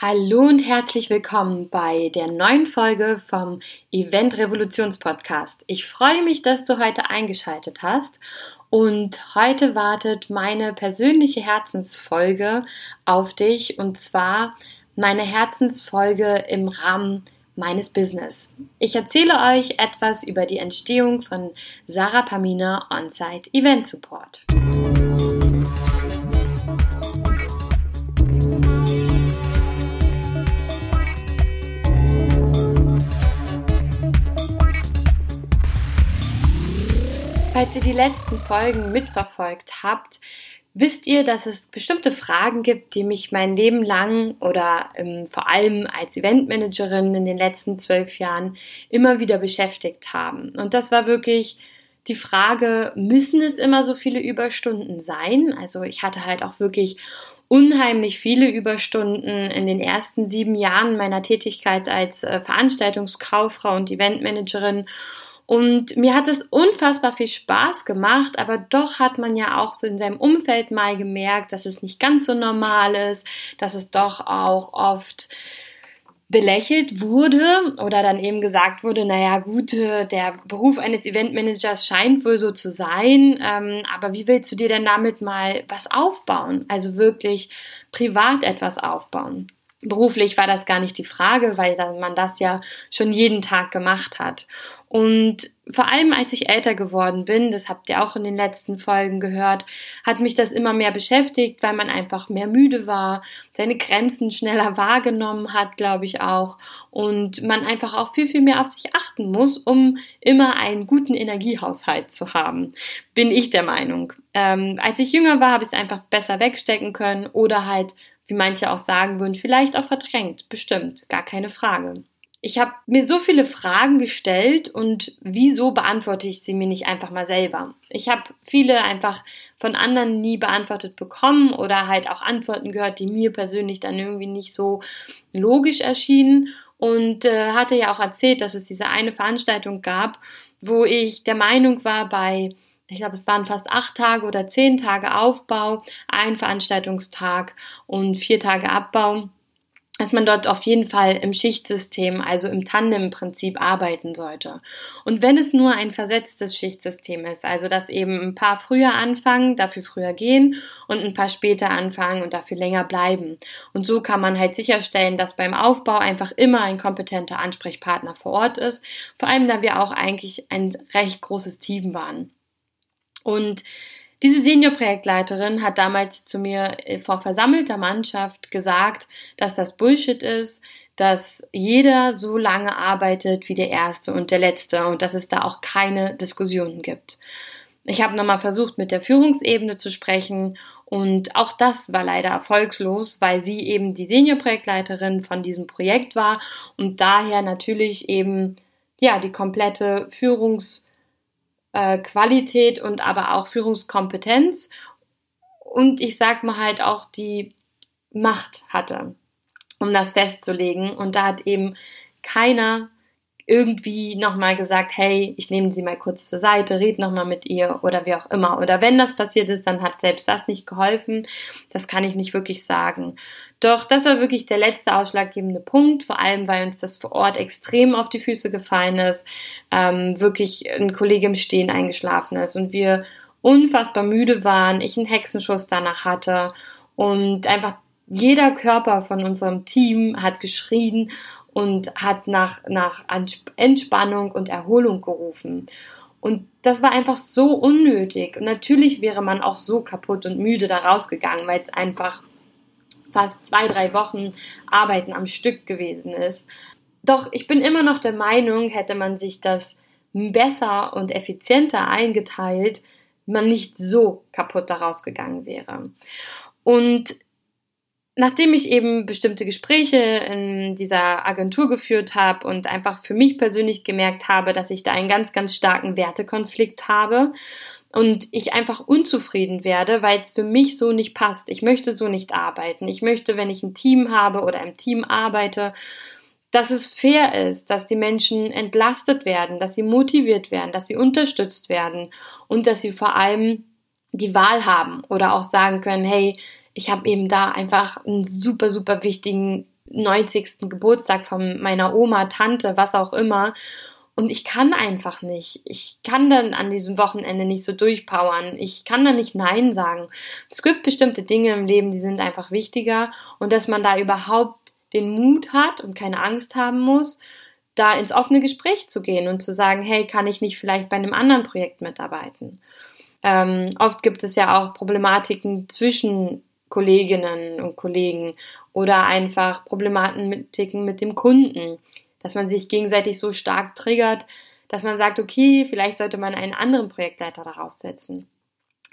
Hallo und herzlich willkommen bei der neuen Folge vom Event Revolutions Podcast. Ich freue mich, dass du heute eingeschaltet hast und heute wartet meine persönliche Herzensfolge auf dich und zwar meine Herzensfolge im Rahmen meines Business. Ich erzähle euch etwas über die Entstehung von Sarah Pamina On-Site Event Support. Falls ihr die letzten Folgen mitverfolgt habt, wisst ihr, dass es bestimmte Fragen gibt, die mich mein Leben lang oder ähm, vor allem als Eventmanagerin in den letzten zwölf Jahren immer wieder beschäftigt haben. Und das war wirklich die Frage, müssen es immer so viele Überstunden sein? Also ich hatte halt auch wirklich unheimlich viele Überstunden in den ersten sieben Jahren meiner Tätigkeit als äh, Veranstaltungskauffrau und Eventmanagerin und mir hat es unfassbar viel Spaß gemacht, aber doch hat man ja auch so in seinem Umfeld mal gemerkt, dass es nicht ganz so normal ist, dass es doch auch oft belächelt wurde oder dann eben gesagt wurde, naja gut, äh, der Beruf eines Eventmanagers scheint wohl so zu sein, ähm, aber wie willst du dir denn damit mal was aufbauen? Also wirklich privat etwas aufbauen. Beruflich war das gar nicht die Frage, weil man das ja schon jeden Tag gemacht hat. Und vor allem als ich älter geworden bin, das habt ihr auch in den letzten Folgen gehört, hat mich das immer mehr beschäftigt, weil man einfach mehr müde war, seine Grenzen schneller wahrgenommen hat, glaube ich auch, und man einfach auch viel, viel mehr auf sich achten muss, um immer einen guten Energiehaushalt zu haben, bin ich der Meinung. Ähm, als ich jünger war, habe ich es einfach besser wegstecken können oder halt, wie manche auch sagen würden, vielleicht auch verdrängt, bestimmt, gar keine Frage. Ich habe mir so viele Fragen gestellt und wieso beantworte ich sie mir nicht einfach mal selber? Ich habe viele einfach von anderen nie beantwortet bekommen oder halt auch Antworten gehört, die mir persönlich dann irgendwie nicht so logisch erschienen. Und äh, hatte ja auch erzählt, dass es diese eine Veranstaltung gab, wo ich der Meinung war, bei ich glaube, es waren fast acht Tage oder zehn Tage Aufbau, ein Veranstaltungstag und vier Tage Abbau dass man dort auf jeden Fall im Schichtsystem, also im Tandem-Prinzip arbeiten sollte. Und wenn es nur ein versetztes Schichtsystem ist, also dass eben ein paar früher anfangen, dafür früher gehen und ein paar später anfangen und dafür länger bleiben. Und so kann man halt sicherstellen, dass beim Aufbau einfach immer ein kompetenter Ansprechpartner vor Ort ist, vor allem da wir auch eigentlich ein recht großes Team waren. Und diese Senior-Projektleiterin hat damals zu mir äh, vor versammelter Mannschaft gesagt, dass das Bullshit ist, dass jeder so lange arbeitet wie der Erste und der Letzte und dass es da auch keine Diskussionen gibt. Ich habe nochmal versucht, mit der Führungsebene zu sprechen und auch das war leider erfolgslos, weil sie eben die Senior-Projektleiterin von diesem Projekt war und daher natürlich eben ja die komplette Führungs- äh, Qualität und aber auch Führungskompetenz und ich sag mal halt auch die Macht hatte, um das festzulegen. Und da hat eben keiner irgendwie nochmal gesagt, hey, ich nehme sie mal kurz zur Seite, red nochmal mit ihr oder wie auch immer. Oder wenn das passiert ist, dann hat selbst das nicht geholfen. Das kann ich nicht wirklich sagen. Doch das war wirklich der letzte ausschlaggebende Punkt, vor allem weil uns das vor Ort extrem auf die Füße gefallen ist, ähm, wirklich ein Kollege im Stehen eingeschlafen ist und wir unfassbar müde waren, ich einen Hexenschuss danach hatte und einfach jeder Körper von unserem Team hat geschrien und hat nach, nach Entspannung und Erholung gerufen. Und das war einfach so unnötig. Und natürlich wäre man auch so kaputt und müde da rausgegangen, weil es einfach fast zwei, drei Wochen Arbeiten am Stück gewesen ist. Doch ich bin immer noch der Meinung, hätte man sich das besser und effizienter eingeteilt, man nicht so kaputt daraus gegangen wäre. Und nachdem ich eben bestimmte Gespräche in dieser Agentur geführt habe und einfach für mich persönlich gemerkt habe, dass ich da einen ganz, ganz starken Wertekonflikt habe und ich einfach unzufrieden werde, weil es für mich so nicht passt. Ich möchte so nicht arbeiten. Ich möchte, wenn ich ein Team habe oder im Team arbeite, dass es fair ist, dass die Menschen entlastet werden, dass sie motiviert werden, dass sie unterstützt werden und dass sie vor allem die Wahl haben oder auch sagen können, hey, ich habe eben da einfach einen super, super wichtigen 90. Geburtstag von meiner Oma, Tante, was auch immer. Und ich kann einfach nicht. Ich kann dann an diesem Wochenende nicht so durchpowern. Ich kann da nicht Nein sagen. Es gibt bestimmte Dinge im Leben, die sind einfach wichtiger. Und dass man da überhaupt den Mut hat und keine Angst haben muss, da ins offene Gespräch zu gehen und zu sagen, hey, kann ich nicht vielleicht bei einem anderen Projekt mitarbeiten? Ähm, oft gibt es ja auch Problematiken zwischen Kolleginnen und Kollegen oder einfach Problematiken mit dem Kunden, dass man sich gegenseitig so stark triggert, dass man sagt, okay, vielleicht sollte man einen anderen Projektleiter darauf setzen.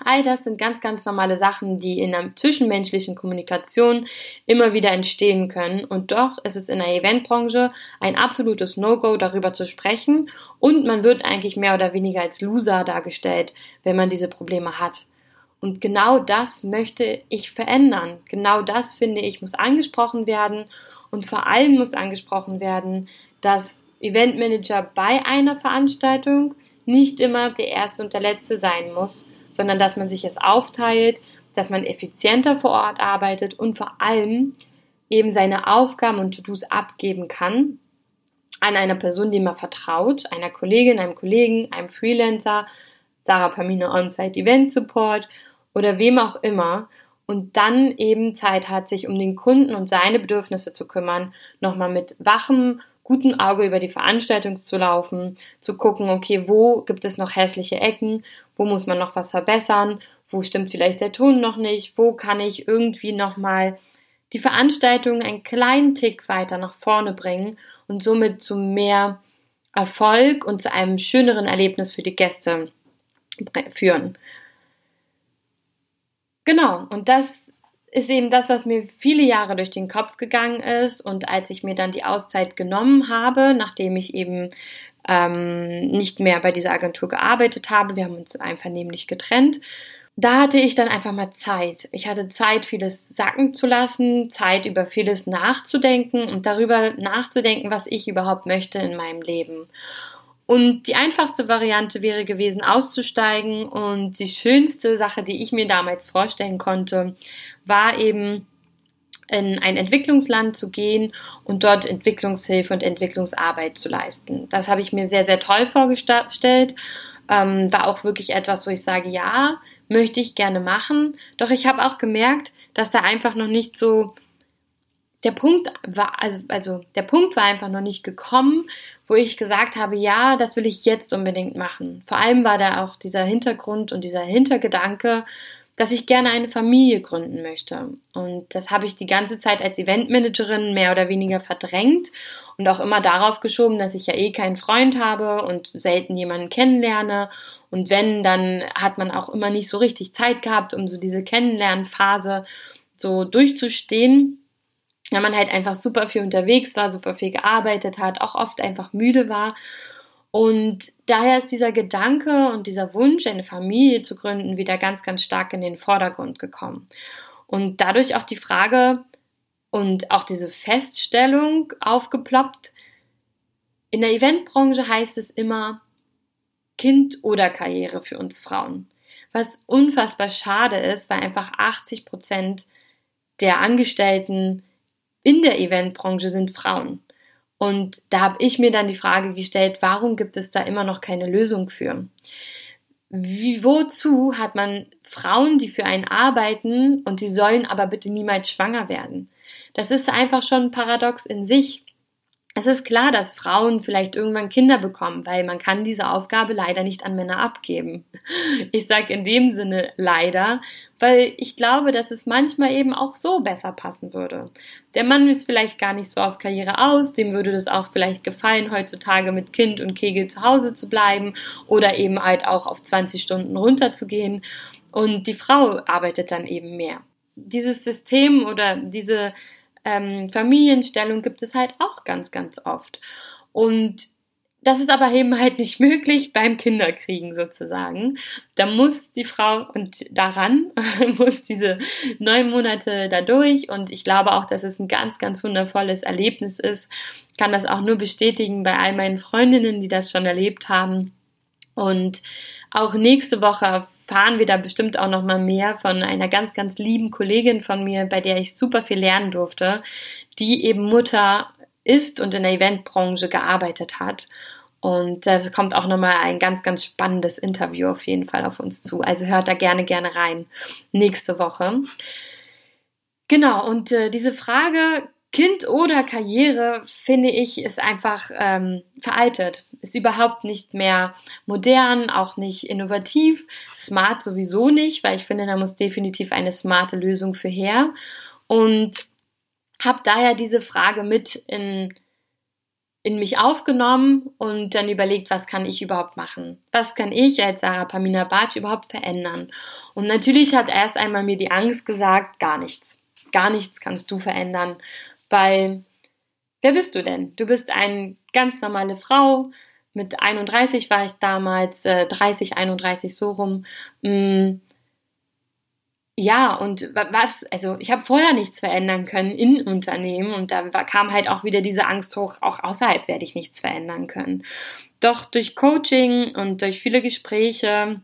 All das sind ganz, ganz normale Sachen, die in einer zwischenmenschlichen Kommunikation immer wieder entstehen können. Und doch ist es in der Eventbranche ein absolutes No-Go, darüber zu sprechen. Und man wird eigentlich mehr oder weniger als Loser dargestellt, wenn man diese Probleme hat. Und genau das möchte ich verändern. Genau das finde ich muss angesprochen werden. Und vor allem muss angesprochen werden, dass Eventmanager bei einer Veranstaltung nicht immer der erste und der letzte sein muss sondern dass man sich es aufteilt, dass man effizienter vor Ort arbeitet und vor allem eben seine Aufgaben und To-Dos abgeben kann an einer Person, die man vertraut, einer Kollegin, einem Kollegen, einem Freelancer, Sarah Pamina On-Site Event Support oder wem auch immer und dann eben Zeit hat, sich um den Kunden und seine Bedürfnisse zu kümmern, nochmal mit wachem, guten Auge über die Veranstaltung zu laufen, zu gucken, okay, wo gibt es noch hässliche Ecken wo muss man noch was verbessern, wo stimmt vielleicht der Ton noch nicht, wo kann ich irgendwie nochmal die Veranstaltung einen kleinen Tick weiter nach vorne bringen und somit zu mehr Erfolg und zu einem schöneren Erlebnis für die Gäste führen. Genau, und das ist eben das, was mir viele Jahre durch den Kopf gegangen ist. Und als ich mir dann die Auszeit genommen habe, nachdem ich eben ähm, nicht mehr bei dieser Agentur gearbeitet habe. Wir haben uns einvernehmlich getrennt. Da hatte ich dann einfach mal Zeit. Ich hatte Zeit, vieles sacken zu lassen, Zeit über vieles nachzudenken und darüber nachzudenken, was ich überhaupt möchte in meinem Leben. Und die einfachste Variante wäre gewesen, auszusteigen. Und die schönste Sache, die ich mir damals vorstellen konnte, war eben in ein Entwicklungsland zu gehen und dort Entwicklungshilfe und Entwicklungsarbeit zu leisten. Das habe ich mir sehr, sehr toll vorgestellt. Ähm, war auch wirklich etwas, wo ich sage, ja, möchte ich gerne machen. Doch ich habe auch gemerkt, dass da einfach noch nicht so der Punkt war, also, also der Punkt war einfach noch nicht gekommen, wo ich gesagt habe, ja, das will ich jetzt unbedingt machen. Vor allem war da auch dieser Hintergrund und dieser Hintergedanke, dass ich gerne eine Familie gründen möchte. Und das habe ich die ganze Zeit als Eventmanagerin mehr oder weniger verdrängt und auch immer darauf geschoben, dass ich ja eh keinen Freund habe und selten jemanden kennenlerne. Und wenn, dann hat man auch immer nicht so richtig Zeit gehabt, um so diese Kennenlernphase so durchzustehen. Weil man halt einfach super viel unterwegs war, super viel gearbeitet hat, auch oft einfach müde war. Und daher ist dieser Gedanke und dieser Wunsch, eine Familie zu gründen, wieder ganz, ganz stark in den Vordergrund gekommen. Und dadurch auch die Frage und auch diese Feststellung aufgeploppt. In der Eventbranche heißt es immer Kind oder Karriere für uns Frauen. Was unfassbar schade ist, weil einfach 80 Prozent der Angestellten in der Eventbranche sind Frauen. Und da habe ich mir dann die Frage gestellt, warum gibt es da immer noch keine Lösung für? Wie, wozu hat man Frauen, die für einen arbeiten und die sollen aber bitte niemals schwanger werden? Das ist einfach schon ein Paradox in sich. Es ist klar, dass Frauen vielleicht irgendwann Kinder bekommen, weil man kann diese Aufgabe leider nicht an Männer abgeben. Ich sage in dem Sinne leider, weil ich glaube, dass es manchmal eben auch so besser passen würde. Der Mann ist vielleicht gar nicht so auf Karriere aus, dem würde das auch vielleicht gefallen, heutzutage mit Kind und Kegel zu Hause zu bleiben oder eben halt auch auf 20 Stunden runterzugehen und die Frau arbeitet dann eben mehr. Dieses System oder diese ähm, Familienstellung gibt es halt auch ganz, ganz oft. Und das ist aber eben halt nicht möglich beim Kinderkriegen sozusagen. Da muss die Frau und daran muss diese neun Monate dadurch und ich glaube auch, dass es ein ganz, ganz wundervolles Erlebnis ist. Ich kann das auch nur bestätigen bei all meinen Freundinnen, die das schon erlebt haben. Und auch nächste Woche erfahren wir da bestimmt auch noch mal mehr von einer ganz, ganz lieben Kollegin von mir, bei der ich super viel lernen durfte, die eben Mutter ist und in der Eventbranche gearbeitet hat. Und da kommt auch nochmal ein ganz, ganz spannendes Interview auf jeden Fall auf uns zu. Also hört da gerne, gerne rein nächste Woche. Genau, und äh, diese Frage Kind oder Karriere, finde ich, ist einfach ähm, veraltet. Ist überhaupt nicht mehr modern, auch nicht innovativ, smart sowieso nicht, weil ich finde, da muss definitiv eine smarte Lösung für her. Und habe daher diese Frage mit in, in mich aufgenommen und dann überlegt, was kann ich überhaupt machen? Was kann ich als Sarah Pamina Bartsch überhaupt verändern? Und natürlich hat erst einmal mir die Angst gesagt, gar nichts. Gar nichts kannst du verändern, weil wer bist du denn? Du bist eine ganz normale Frau. Mit 31 war ich damals, äh, 30, 31 so rum. Mm, ja, und was, also ich habe vorher nichts verändern können in Unternehmen und da kam halt auch wieder diese Angst hoch, auch außerhalb werde ich nichts verändern können. Doch durch Coaching und durch viele Gespräche,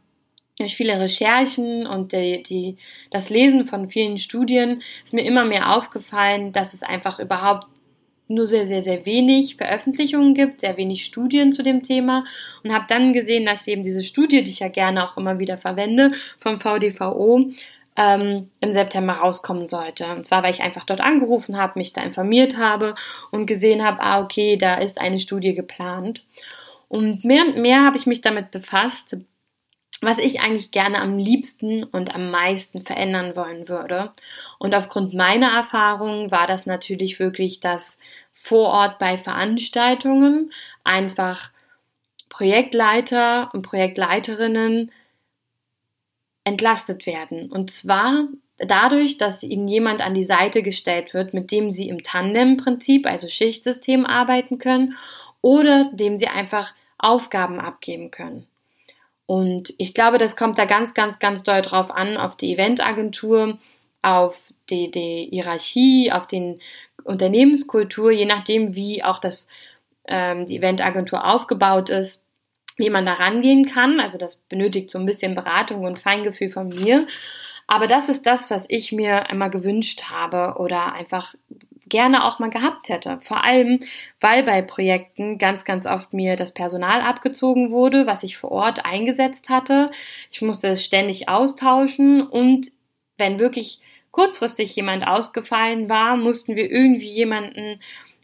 durch viele Recherchen und die, die, das Lesen von vielen Studien ist mir immer mehr aufgefallen, dass es einfach überhaupt nur sehr, sehr, sehr wenig Veröffentlichungen gibt, sehr wenig Studien zu dem Thema und habe dann gesehen, dass eben diese Studie, die ich ja gerne auch immer wieder verwende, vom VDVO, ähm, im September rauskommen sollte. Und zwar, weil ich einfach dort angerufen habe, mich da informiert habe und gesehen habe, ah, okay, da ist eine Studie geplant. Und mehr und mehr habe ich mich damit befasst, was ich eigentlich gerne am liebsten und am meisten verändern wollen würde. Und aufgrund meiner Erfahrungen war das natürlich wirklich, dass vor Ort bei Veranstaltungen einfach Projektleiter und Projektleiterinnen entlastet werden. Und zwar dadurch, dass ihnen jemand an die Seite gestellt wird, mit dem sie im Tandem-Prinzip, also Schichtsystem, arbeiten können oder dem sie einfach Aufgaben abgeben können. Und ich glaube, das kommt da ganz, ganz, ganz doll drauf an, auf die Eventagentur, auf die, die Hierarchie, auf den Unternehmenskultur, je nachdem, wie auch das, ähm, die Eventagentur aufgebaut ist wie man da rangehen kann. Also das benötigt so ein bisschen Beratung und Feingefühl von mir. Aber das ist das, was ich mir immer gewünscht habe oder einfach gerne auch mal gehabt hätte. Vor allem, weil bei Projekten ganz, ganz oft mir das Personal abgezogen wurde, was ich vor Ort eingesetzt hatte. Ich musste es ständig austauschen und wenn wirklich kurzfristig jemand ausgefallen war, mussten wir irgendwie jemanden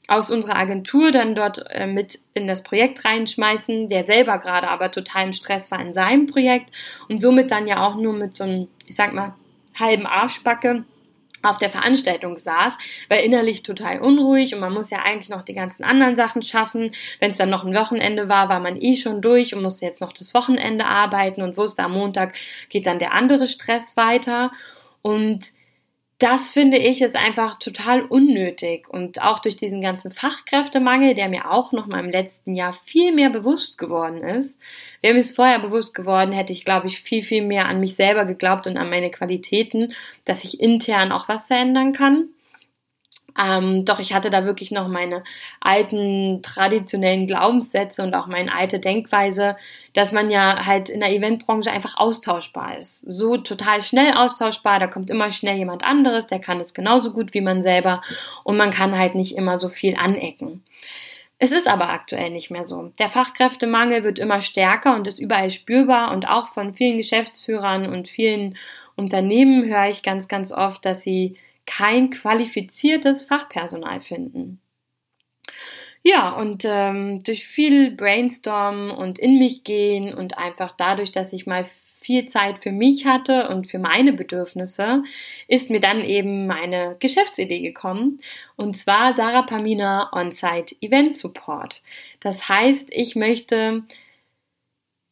aus unserer Agentur dann dort äh, mit in das Projekt reinschmeißen, der selber gerade aber total im Stress war in seinem Projekt und somit dann ja auch nur mit so einem, ich sag mal, halben Arschbacke auf der Veranstaltung saß, weil innerlich total unruhig und man muss ja eigentlich noch die ganzen anderen Sachen schaffen. Wenn es dann noch ein Wochenende war, war man eh schon durch und musste jetzt noch das Wochenende arbeiten und wusste, am Montag geht dann der andere Stress weiter. Und das finde ich ist einfach total unnötig und auch durch diesen ganzen Fachkräftemangel, der mir auch noch mal im letzten Jahr viel mehr bewusst geworden ist. Wäre mir es vorher bewusst geworden, hätte ich, glaube ich, viel, viel mehr an mich selber geglaubt und an meine Qualitäten, dass ich intern auch was verändern kann. Ähm, doch ich hatte da wirklich noch meine alten traditionellen Glaubenssätze und auch meine alte Denkweise, dass man ja halt in der Eventbranche einfach austauschbar ist. So total schnell austauschbar, da kommt immer schnell jemand anderes, der kann es genauso gut wie man selber und man kann halt nicht immer so viel anecken. Es ist aber aktuell nicht mehr so. Der Fachkräftemangel wird immer stärker und ist überall spürbar und auch von vielen Geschäftsführern und vielen Unternehmen höre ich ganz, ganz oft, dass sie kein qualifiziertes Fachpersonal finden. Ja, und ähm, durch viel Brainstormen und in mich gehen und einfach dadurch, dass ich mal viel Zeit für mich hatte und für meine Bedürfnisse, ist mir dann eben meine Geschäftsidee gekommen. Und zwar Sarah Pamina On-Site Event Support. Das heißt, ich möchte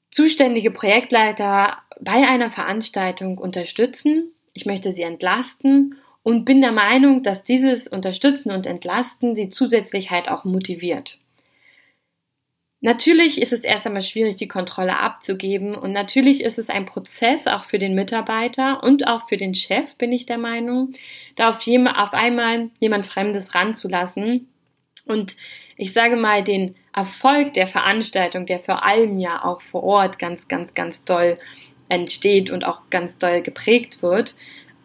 zuständige Projektleiter bei einer Veranstaltung unterstützen. Ich möchte sie entlasten und bin der Meinung, dass dieses Unterstützen und Entlasten sie zusätzlich halt auch motiviert. Natürlich ist es erst einmal schwierig, die Kontrolle abzugeben und natürlich ist es ein Prozess auch für den Mitarbeiter und auch für den Chef, bin ich der Meinung, da auf, jemand, auf einmal jemand Fremdes ranzulassen und ich sage mal, den Erfolg der Veranstaltung, der vor allem ja auch vor Ort ganz, ganz, ganz doll entsteht und auch ganz doll geprägt wird,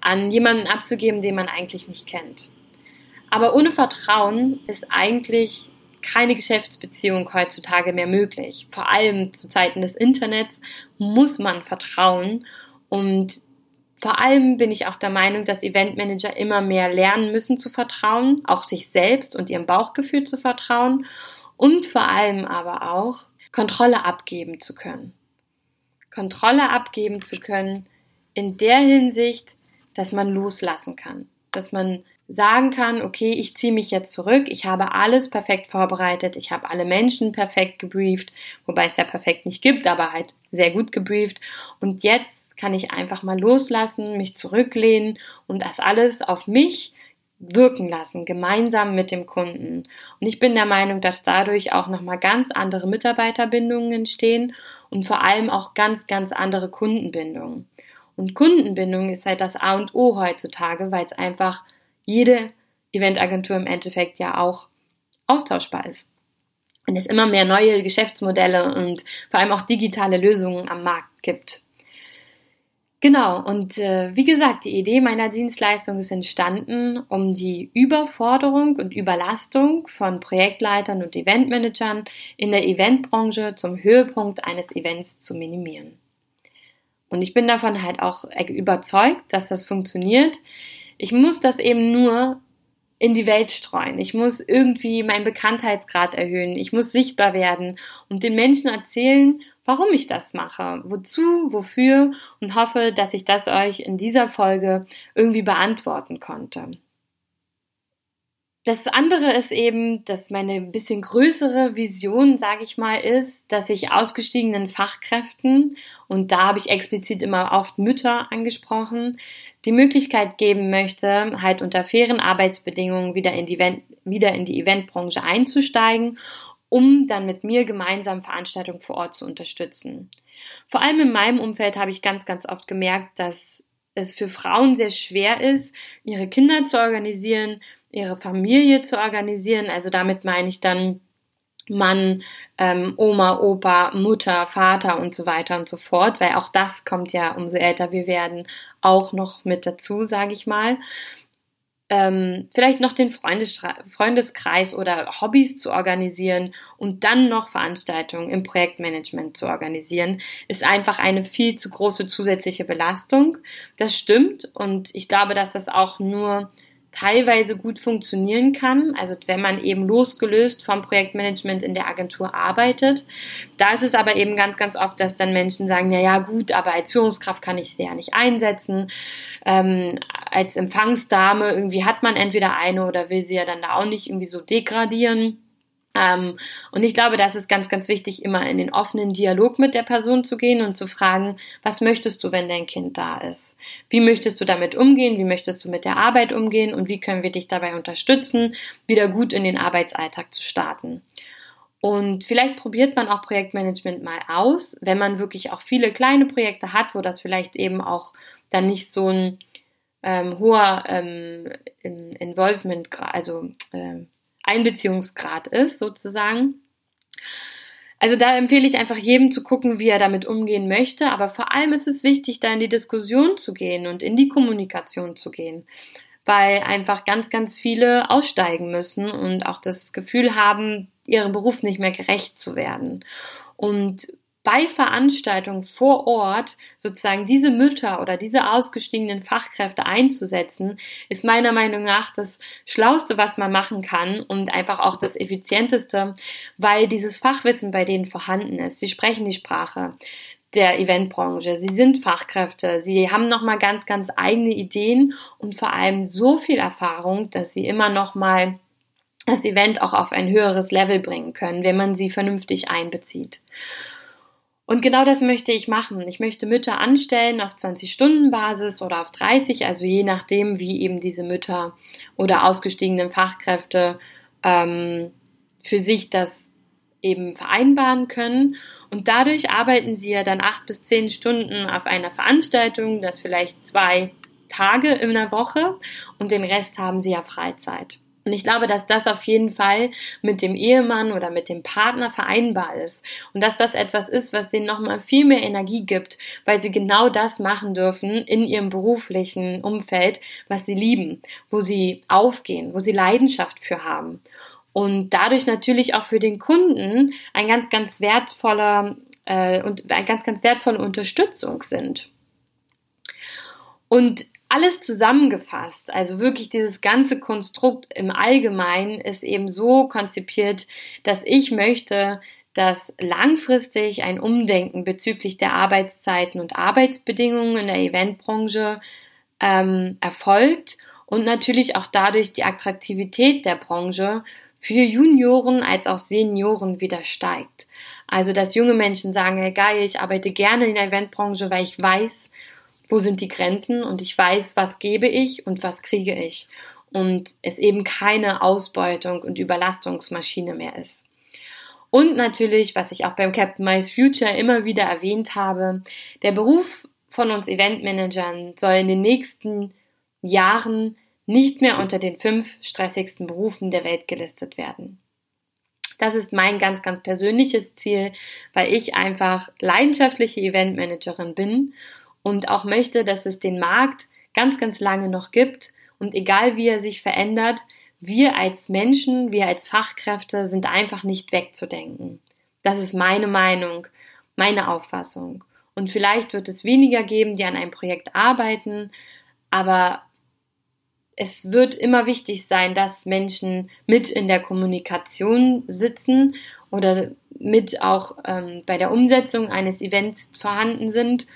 an jemanden abzugeben, den man eigentlich nicht kennt. Aber ohne Vertrauen ist eigentlich keine Geschäftsbeziehung heutzutage mehr möglich. Vor allem zu Zeiten des Internets muss man vertrauen und vor allem bin ich auch der Meinung, dass Eventmanager immer mehr lernen müssen zu vertrauen, auch sich selbst und ihrem Bauchgefühl zu vertrauen und vor allem aber auch Kontrolle abgeben zu können. Kontrolle abgeben zu können in der Hinsicht, dass man loslassen kann, dass man sagen kann, okay, ich ziehe mich jetzt zurück, ich habe alles perfekt vorbereitet, ich habe alle Menschen perfekt gebrieft, wobei es ja perfekt nicht gibt, aber halt sehr gut gebrieft und jetzt kann ich einfach mal loslassen, mich zurücklehnen und das alles auf mich wirken lassen, gemeinsam mit dem Kunden. Und ich bin der Meinung, dass dadurch auch nochmal ganz andere Mitarbeiterbindungen entstehen und vor allem auch ganz, ganz andere Kundenbindungen. Und Kundenbindung ist halt das A und O heutzutage, weil es einfach jede Eventagentur im Endeffekt ja auch austauschbar ist. Und es immer mehr neue Geschäftsmodelle und vor allem auch digitale Lösungen am Markt gibt. Genau, und äh, wie gesagt, die Idee meiner Dienstleistung ist entstanden, um die Überforderung und Überlastung von Projektleitern und Eventmanagern in der Eventbranche zum Höhepunkt eines Events zu minimieren. Und ich bin davon halt auch überzeugt, dass das funktioniert. Ich muss das eben nur in die Welt streuen. Ich muss irgendwie meinen Bekanntheitsgrad erhöhen. Ich muss sichtbar werden und den Menschen erzählen, warum ich das mache, wozu, wofür und hoffe, dass ich das euch in dieser Folge irgendwie beantworten konnte. Das andere ist eben, dass meine bisschen größere Vision, sage ich mal, ist, dass ich ausgestiegenen Fachkräften, und da habe ich explizit immer oft Mütter angesprochen, die Möglichkeit geben möchte, halt unter fairen Arbeitsbedingungen wieder in die, wieder in die Eventbranche einzusteigen, um dann mit mir gemeinsam Veranstaltungen vor Ort zu unterstützen. Vor allem in meinem Umfeld habe ich ganz, ganz oft gemerkt, dass es für Frauen sehr schwer ist, ihre Kinder zu organisieren, ihre Familie zu organisieren. Also damit meine ich dann Mann, ähm, Oma, Opa, Mutter, Vater und so weiter und so fort, weil auch das kommt ja, umso älter wir werden, auch noch mit dazu, sage ich mal. Ähm, vielleicht noch den Freundes Freundeskreis oder Hobbys zu organisieren und dann noch Veranstaltungen im Projektmanagement zu organisieren, ist einfach eine viel zu große zusätzliche Belastung. Das stimmt und ich glaube, dass das auch nur teilweise gut funktionieren kann, also wenn man eben losgelöst vom Projektmanagement in der Agentur arbeitet. Da ist es aber eben ganz, ganz oft, dass dann Menschen sagen, ja, ja, gut, aber als Führungskraft kann ich sie ja nicht einsetzen. Ähm, als Empfangsdame irgendwie hat man entweder eine oder will sie ja dann da auch nicht irgendwie so degradieren. Ähm, und ich glaube, das ist ganz, ganz wichtig, immer in den offenen Dialog mit der Person zu gehen und zu fragen, was möchtest du, wenn dein Kind da ist? Wie möchtest du damit umgehen? Wie möchtest du mit der Arbeit umgehen? Und wie können wir dich dabei unterstützen, wieder gut in den Arbeitsalltag zu starten? Und vielleicht probiert man auch Projektmanagement mal aus, wenn man wirklich auch viele kleine Projekte hat, wo das vielleicht eben auch dann nicht so ein ähm, hoher ähm, Involvement, also äh, Einbeziehungsgrad ist, sozusagen. Also da empfehle ich einfach jedem zu gucken, wie er damit umgehen möchte. Aber vor allem ist es wichtig, da in die Diskussion zu gehen und in die Kommunikation zu gehen. Weil einfach ganz, ganz viele aussteigen müssen und auch das Gefühl haben, ihrem Beruf nicht mehr gerecht zu werden. Und bei Veranstaltungen vor Ort sozusagen diese Mütter oder diese ausgestiegenen Fachkräfte einzusetzen, ist meiner Meinung nach das Schlauste, was man machen kann und einfach auch das Effizienteste, weil dieses Fachwissen bei denen vorhanden ist. Sie sprechen die Sprache der Eventbranche. Sie sind Fachkräfte. Sie haben nochmal ganz, ganz eigene Ideen und vor allem so viel Erfahrung, dass sie immer nochmal das Event auch auf ein höheres Level bringen können, wenn man sie vernünftig einbezieht. Und genau das möchte ich machen. Ich möchte Mütter anstellen auf 20-Stunden-Basis oder auf 30, also je nachdem, wie eben diese Mütter oder ausgestiegenen Fachkräfte ähm, für sich das eben vereinbaren können. Und dadurch arbeiten sie ja dann acht bis zehn Stunden auf einer Veranstaltung, das vielleicht zwei Tage in der Woche und den Rest haben sie ja Freizeit. Und ich glaube, dass das auf jeden Fall mit dem Ehemann oder mit dem Partner vereinbar ist. Und dass das etwas ist, was denen nochmal viel mehr Energie gibt, weil sie genau das machen dürfen in ihrem beruflichen Umfeld, was sie lieben, wo sie aufgehen, wo sie Leidenschaft für haben. Und dadurch natürlich auch für den Kunden ein ganz, ganz wertvoller äh, und eine ganz, ganz wertvolle Unterstützung sind. Und alles zusammengefasst, also wirklich dieses ganze Konstrukt im Allgemeinen ist eben so konzipiert, dass ich möchte, dass langfristig ein Umdenken bezüglich der Arbeitszeiten und Arbeitsbedingungen in der Eventbranche ähm, erfolgt und natürlich auch dadurch die Attraktivität der Branche für Junioren als auch Senioren wieder steigt. Also, dass junge Menschen sagen, hey geil, ich arbeite gerne in der Eventbranche, weil ich weiß, wo sind die Grenzen und ich weiß, was gebe ich und was kriege ich. Und es eben keine Ausbeutung und Überlastungsmaschine mehr ist. Und natürlich, was ich auch beim Captain Mice Future immer wieder erwähnt habe, der Beruf von uns Eventmanagern soll in den nächsten Jahren nicht mehr unter den fünf stressigsten Berufen der Welt gelistet werden. Das ist mein ganz, ganz persönliches Ziel, weil ich einfach leidenschaftliche Eventmanagerin bin und auch möchte, dass es den Markt ganz, ganz lange noch gibt und egal wie er sich verändert, wir als Menschen, wir als Fachkräfte sind einfach nicht wegzudenken. Das ist meine Meinung, meine Auffassung. Und vielleicht wird es weniger geben, die an einem Projekt arbeiten, aber es wird immer wichtig sein, dass Menschen mit in der Kommunikation sitzen oder mit auch ähm, bei der Umsetzung eines Events vorhanden sind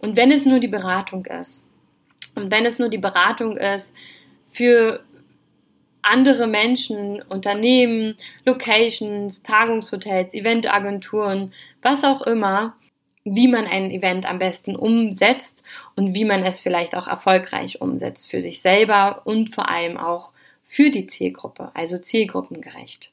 und wenn es nur die Beratung ist, und wenn es nur die Beratung ist für andere Menschen, Unternehmen, Locations, Tagungshotels, Eventagenturen, was auch immer, wie man ein Event am besten umsetzt und wie man es vielleicht auch erfolgreich umsetzt für sich selber und vor allem auch für die Zielgruppe, also zielgruppengerecht.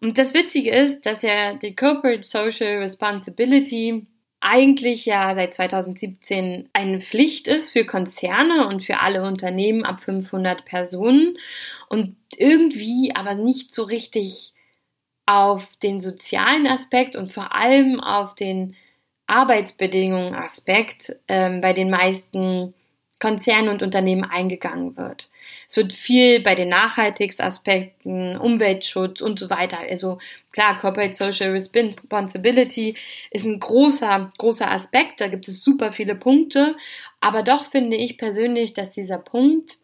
Und das Witzige ist, dass ja die Corporate Social Responsibility eigentlich ja seit 2017 eine Pflicht ist für Konzerne und für alle Unternehmen ab 500 Personen und irgendwie aber nicht so richtig auf den sozialen Aspekt und vor allem auf den Arbeitsbedingungen Aspekt ähm, bei den meisten Konzernen und Unternehmen eingegangen wird. Es wird viel bei den Nachhaltigsaspekten, Umweltschutz und so weiter. Also klar, Corporate Social Responsibility ist ein großer, großer Aspekt. Da gibt es super viele Punkte. Aber doch finde ich persönlich, dass dieser Punkt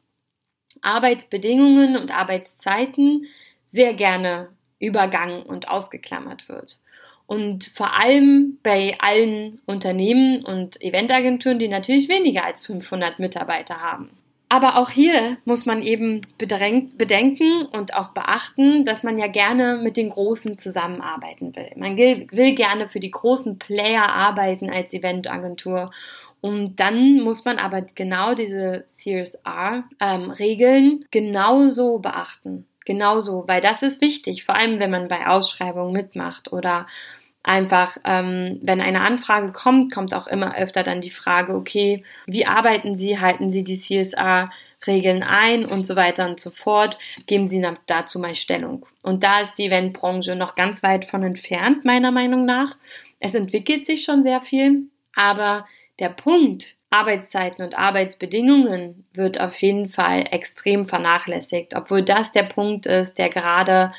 Arbeitsbedingungen und Arbeitszeiten sehr gerne übergangen und ausgeklammert wird. Und vor allem bei allen Unternehmen und Eventagenturen, die natürlich weniger als 500 Mitarbeiter haben. Aber auch hier muss man eben bedenken und auch beachten, dass man ja gerne mit den Großen zusammenarbeiten will. Man will gerne für die großen Player arbeiten als Eventagentur. Und dann muss man aber genau diese CSR-Regeln ähm, genauso beachten. Genauso, weil das ist wichtig, vor allem wenn man bei Ausschreibungen mitmacht oder einfach, ähm, wenn eine Anfrage kommt, kommt auch immer öfter dann die Frage, okay, wie arbeiten Sie, halten Sie die CSR Regeln ein und so weiter und so fort, geben Sie dazu mal Stellung. Und da ist die Eventbranche noch ganz weit von entfernt, meiner Meinung nach. Es entwickelt sich schon sehr viel, aber der Punkt, Arbeitszeiten und Arbeitsbedingungen wird auf jeden Fall extrem vernachlässigt, obwohl das der Punkt ist, der gerade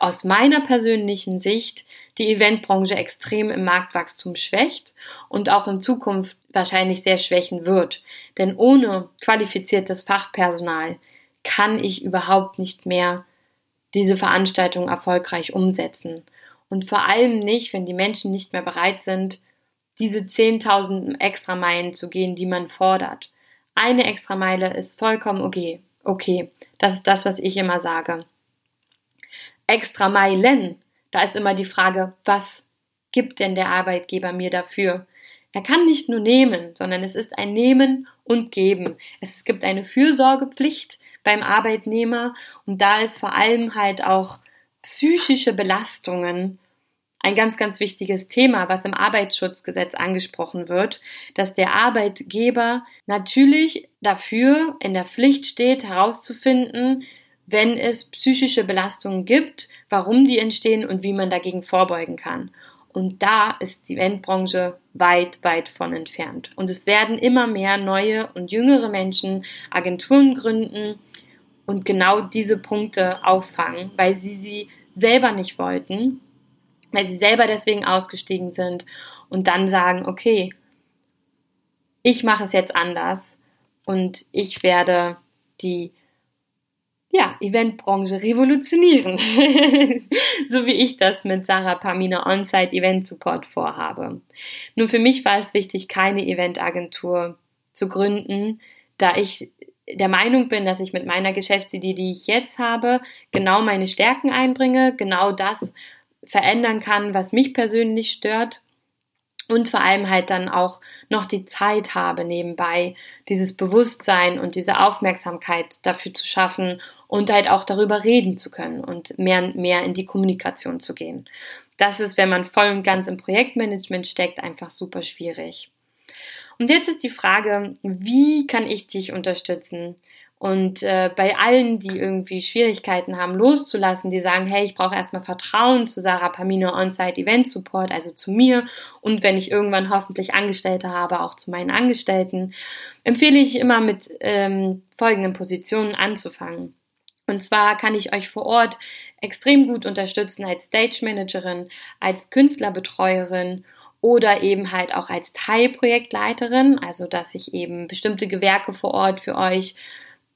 aus meiner persönlichen Sicht die Eventbranche extrem im Marktwachstum schwächt und auch in Zukunft wahrscheinlich sehr schwächen wird. Denn ohne qualifiziertes Fachpersonal kann ich überhaupt nicht mehr diese Veranstaltung erfolgreich umsetzen. Und vor allem nicht, wenn die Menschen nicht mehr bereit sind, diese 10.000 Extrameilen zu gehen, die man fordert. Eine Extrameile ist vollkommen okay. Okay, das ist das, was ich immer sage. Extrameilen da ist immer die Frage, was gibt denn der Arbeitgeber mir dafür? Er kann nicht nur nehmen, sondern es ist ein Nehmen und Geben. Es gibt eine Fürsorgepflicht beim Arbeitnehmer und da ist vor allem halt auch psychische Belastungen ein ganz, ganz wichtiges Thema, was im Arbeitsschutzgesetz angesprochen wird, dass der Arbeitgeber natürlich dafür in der Pflicht steht, herauszufinden, wenn es psychische Belastungen gibt, warum die entstehen und wie man dagegen vorbeugen kann. Und da ist die Eventbranche weit, weit von entfernt. Und es werden immer mehr neue und jüngere Menschen Agenturen gründen und genau diese Punkte auffangen, weil sie sie selber nicht wollten, weil sie selber deswegen ausgestiegen sind und dann sagen, okay, ich mache es jetzt anders und ich werde die ja, Eventbranche revolutionieren. so wie ich das mit Sarah Pamina On-Site Event Support vorhabe. Nur für mich war es wichtig, keine Eventagentur zu gründen, da ich der Meinung bin, dass ich mit meiner Geschäftsidee, die ich jetzt habe, genau meine Stärken einbringe, genau das verändern kann, was mich persönlich stört und vor allem halt dann auch noch die Zeit habe nebenbei, dieses Bewusstsein und diese Aufmerksamkeit dafür zu schaffen und halt auch darüber reden zu können und mehr und mehr in die Kommunikation zu gehen. Das ist, wenn man voll und ganz im Projektmanagement steckt, einfach super schwierig. Und jetzt ist die Frage, wie kann ich dich unterstützen? Und äh, bei allen, die irgendwie Schwierigkeiten haben, loszulassen, die sagen, hey, ich brauche erstmal Vertrauen zu Sarah Pamino On-Site Event Support, also zu mir und wenn ich irgendwann hoffentlich Angestellte habe, auch zu meinen Angestellten, empfehle ich immer mit ähm, folgenden Positionen anzufangen. Und zwar kann ich euch vor Ort extrem gut unterstützen als Stage Managerin, als Künstlerbetreuerin oder eben halt auch als Teilprojektleiterin, also dass ich eben bestimmte Gewerke vor Ort für euch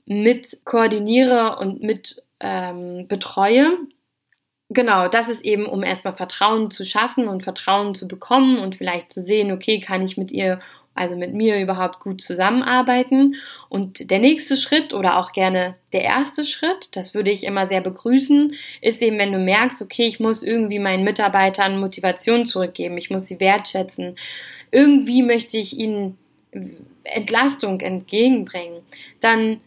mit koordiniere und mit ähm, betreue. Genau, das ist eben, um erstmal Vertrauen zu schaffen und Vertrauen zu bekommen und vielleicht zu sehen, okay, kann ich mit ihr also mit mir überhaupt gut zusammenarbeiten. Und der nächste Schritt oder auch gerne der erste Schritt, das würde ich immer sehr begrüßen, ist eben, wenn du merkst, okay, ich muss irgendwie meinen Mitarbeitern Motivation zurückgeben, ich muss sie wertschätzen, irgendwie möchte ich ihnen Entlastung entgegenbringen, dann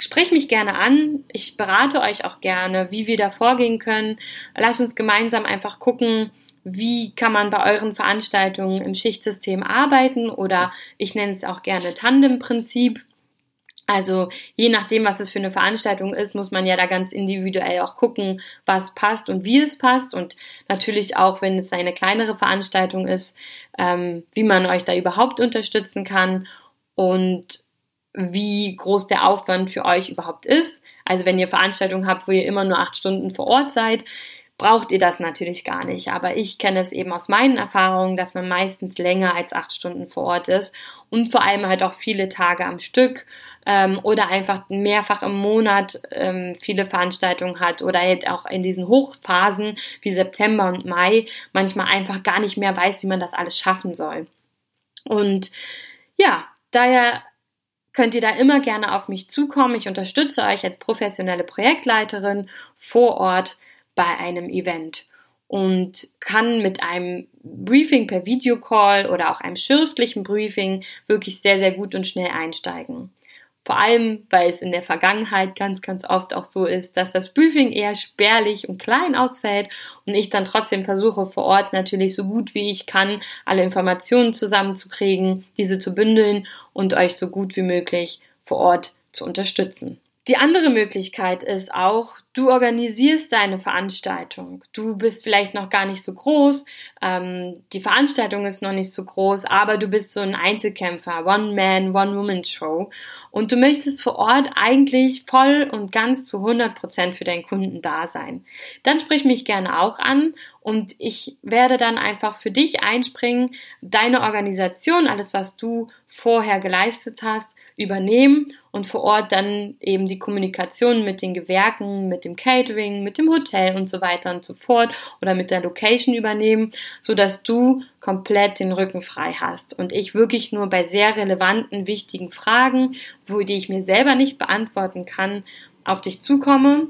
sprich mich gerne an. Ich berate euch auch gerne, wie wir da vorgehen können. Lass uns gemeinsam einfach gucken, wie kann man bei euren Veranstaltungen im Schichtsystem arbeiten oder ich nenne es auch gerne Tandem-Prinzip. Also je nachdem, was es für eine Veranstaltung ist, muss man ja da ganz individuell auch gucken, was passt und wie es passt. Und natürlich auch, wenn es eine kleinere Veranstaltung ist, ähm, wie man euch da überhaupt unterstützen kann und wie groß der Aufwand für euch überhaupt ist. Also wenn ihr Veranstaltungen habt, wo ihr immer nur acht Stunden vor Ort seid, braucht ihr das natürlich gar nicht. Aber ich kenne es eben aus meinen Erfahrungen, dass man meistens länger als acht Stunden vor Ort ist und vor allem halt auch viele Tage am Stück ähm, oder einfach mehrfach im Monat ähm, viele Veranstaltungen hat oder halt auch in diesen Hochphasen wie September und Mai manchmal einfach gar nicht mehr weiß, wie man das alles schaffen soll. Und ja, daher könnt ihr da immer gerne auf mich zukommen. Ich unterstütze euch als professionelle Projektleiterin vor Ort bei einem Event und kann mit einem Briefing per Videocall oder auch einem schriftlichen Briefing wirklich sehr, sehr gut und schnell einsteigen. Vor allem, weil es in der Vergangenheit ganz, ganz oft auch so ist, dass das Briefing eher spärlich und klein ausfällt und ich dann trotzdem versuche vor Ort natürlich so gut wie ich kann, alle Informationen zusammenzukriegen, diese zu bündeln und euch so gut wie möglich vor Ort zu unterstützen. Die andere Möglichkeit ist auch, du organisierst deine Veranstaltung. Du bist vielleicht noch gar nicht so groß, ähm, die Veranstaltung ist noch nicht so groß, aber du bist so ein Einzelkämpfer, One-Man, One-Woman-Show und du möchtest vor Ort eigentlich voll und ganz zu 100 Prozent für deinen Kunden da sein. Dann sprich mich gerne auch an und ich werde dann einfach für dich einspringen, deine Organisation, alles was du vorher geleistet hast, übernehmen und vor Ort dann eben die Kommunikation mit den Gewerken, mit dem Catering, mit dem Hotel und so weiter und so fort oder mit der Location übernehmen, so dass du komplett den Rücken frei hast und ich wirklich nur bei sehr relevanten, wichtigen Fragen, wo die ich mir selber nicht beantworten kann, auf dich zukomme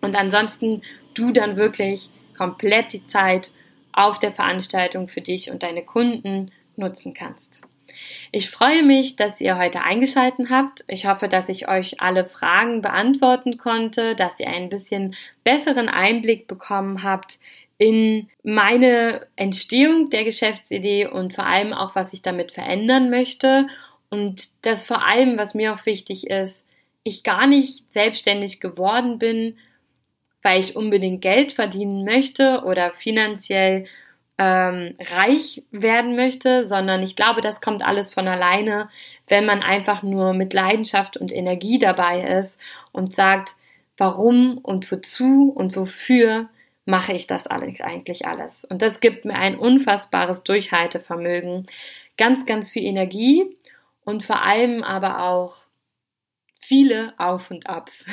und ansonsten du dann wirklich komplett die Zeit auf der Veranstaltung für dich und deine Kunden nutzen kannst. Ich freue mich, dass ihr heute eingeschaltet habt. Ich hoffe, dass ich euch alle Fragen beantworten konnte, dass ihr ein bisschen besseren Einblick bekommen habt in meine Entstehung der Geschäftsidee und vor allem auch, was ich damit verändern möchte. Und das vor allem, was mir auch wichtig ist, ich gar nicht selbstständig geworden bin, weil ich unbedingt Geld verdienen möchte oder finanziell ähm, reich werden möchte, sondern ich glaube, das kommt alles von alleine, wenn man einfach nur mit Leidenschaft und Energie dabei ist und sagt, warum und wozu und wofür mache ich das eigentlich alles. Und das gibt mir ein unfassbares Durchhaltevermögen, ganz, ganz viel Energie und vor allem aber auch viele Auf und Abs.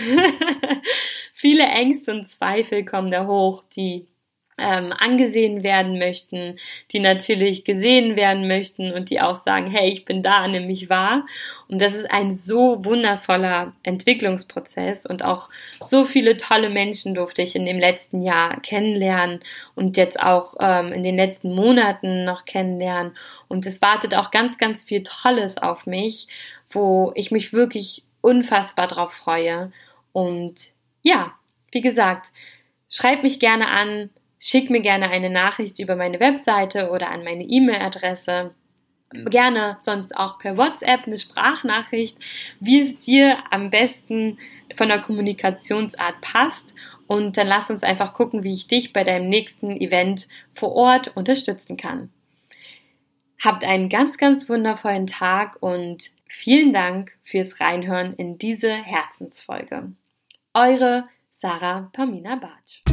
viele Ängste und Zweifel kommen da hoch, die ähm, angesehen werden möchten, die natürlich gesehen werden möchten und die auch sagen, hey, ich bin da, nimm mich wahr. Und das ist ein so wundervoller Entwicklungsprozess und auch so viele tolle Menschen durfte ich in dem letzten Jahr kennenlernen und jetzt auch ähm, in den letzten Monaten noch kennenlernen. Und es wartet auch ganz, ganz viel Tolles auf mich, wo ich mich wirklich unfassbar drauf freue. Und ja, wie gesagt, schreib mich gerne an, Schick mir gerne eine Nachricht über meine Webseite oder an meine E-Mail-Adresse. Gerne sonst auch per WhatsApp eine Sprachnachricht, wie es dir am besten von der Kommunikationsart passt. Und dann lass uns einfach gucken, wie ich dich bei deinem nächsten Event vor Ort unterstützen kann. Habt einen ganz, ganz wundervollen Tag und vielen Dank fürs Reinhören in diese Herzensfolge. Eure Sarah Pamina Bartsch.